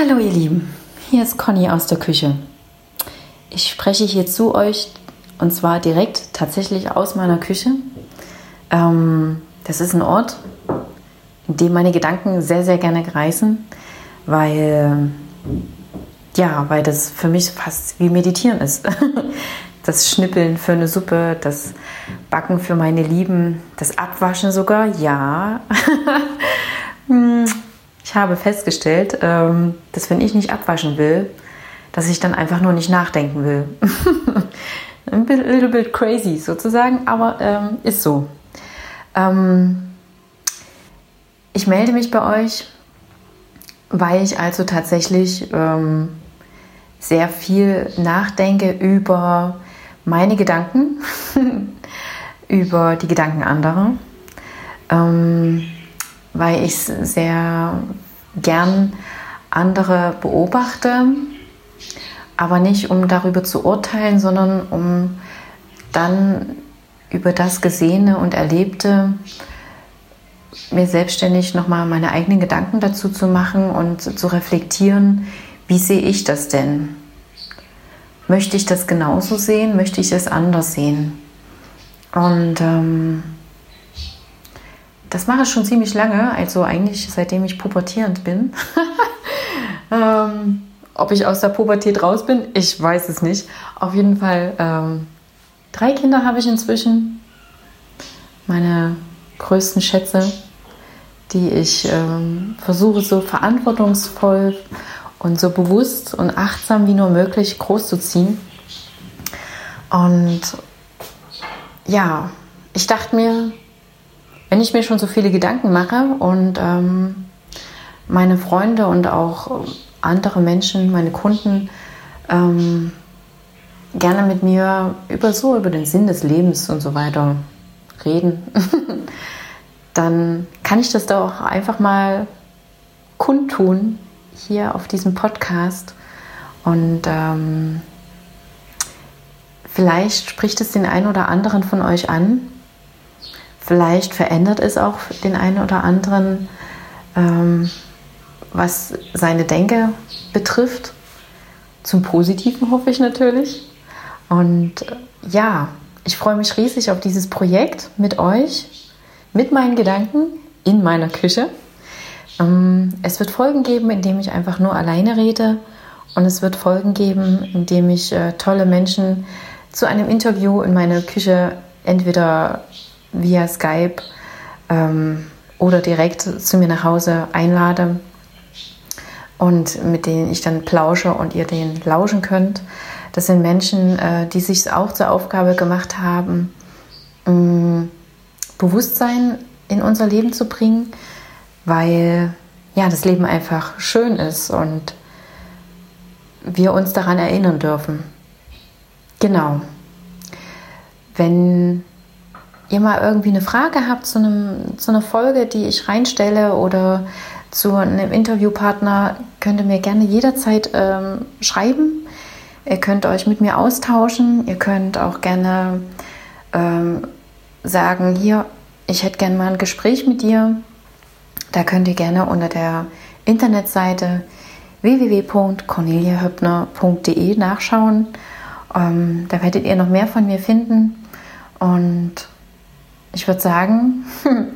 Hallo ihr Lieben, hier ist Conny aus der Küche. Ich spreche hier zu euch und zwar direkt tatsächlich aus meiner Küche. Ähm, das ist ein Ort, in dem meine Gedanken sehr, sehr gerne kreisen, weil, ja, weil das für mich fast wie Meditieren ist. Das Schnippeln für eine Suppe, das Backen für meine Lieben, das Abwaschen sogar, ja. Ich habe festgestellt, ähm, dass wenn ich nicht abwaschen will, dass ich dann einfach nur nicht nachdenken will. Ein little bit crazy sozusagen, aber ähm, ist so. Ähm, ich melde mich bei euch, weil ich also tatsächlich sehr viel nachdenke über meine Gedanken, über die Gedanken anderer. Weil ich sehr gern andere beobachte, aber nicht um darüber zu urteilen, sondern um dann über das Gesehene und Erlebte mir selbstständig nochmal meine eigenen Gedanken dazu zu machen und zu reflektieren, wie sehe ich das denn? Möchte ich das genauso sehen? Möchte ich es anders sehen? Und ähm, das mache ich schon ziemlich lange, also eigentlich seitdem ich pubertierend bin. ähm, ob ich aus der Pubertät raus bin, ich weiß es nicht. Auf jeden Fall, ähm, drei Kinder habe ich inzwischen. Meine größten Schätze, die ich ähm, versuche so verantwortungsvoll und so bewusst und achtsam wie nur möglich großzuziehen. Und ja, ich dachte mir, wenn ich mir schon so viele Gedanken mache und ähm, meine Freunde und auch andere Menschen, meine Kunden, ähm, gerne mit mir über so, über den Sinn des Lebens und so weiter reden, dann kann ich das da auch einfach mal kundtun hier auf diesem Podcast. Und ähm, vielleicht spricht es den einen oder anderen von euch an Vielleicht verändert es auch den einen oder anderen, ähm, was seine Denke betrifft. Zum Positiven hoffe ich natürlich. Und äh, ja, ich freue mich riesig auf dieses Projekt mit euch, mit meinen Gedanken in meiner Küche. Ähm, es wird Folgen geben, in denen ich einfach nur alleine rede. Und es wird Folgen geben, in denen ich äh, tolle Menschen zu einem Interview in meiner Küche entweder via Skype ähm, oder direkt zu mir nach Hause einlade und mit denen ich dann plausche und ihr den lauschen könnt. Das sind Menschen, äh, die sich auch zur Aufgabe gemacht haben, ähm, Bewusstsein in unser Leben zu bringen, weil ja das Leben einfach schön ist und wir uns daran erinnern dürfen. Genau. Wenn ihr mal irgendwie eine Frage habt zu, einem, zu einer Folge, die ich reinstelle oder zu einem Interviewpartner, könnt ihr mir gerne jederzeit ähm, schreiben. Ihr könnt euch mit mir austauschen. Ihr könnt auch gerne ähm, sagen, hier, ich hätte gerne mal ein Gespräch mit dir. Da könnt ihr gerne unter der Internetseite www.corneliahöppner.de nachschauen. Ähm, da werdet ihr noch mehr von mir finden. Und ich würde sagen,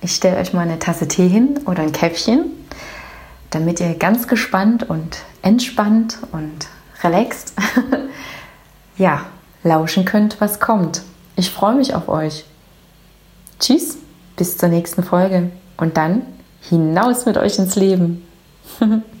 ich stelle euch mal eine Tasse Tee hin oder ein Käffchen, damit ihr ganz gespannt und entspannt und relaxed ja, lauschen könnt, was kommt. Ich freue mich auf euch. Tschüss, bis zur nächsten Folge und dann hinaus mit euch ins Leben.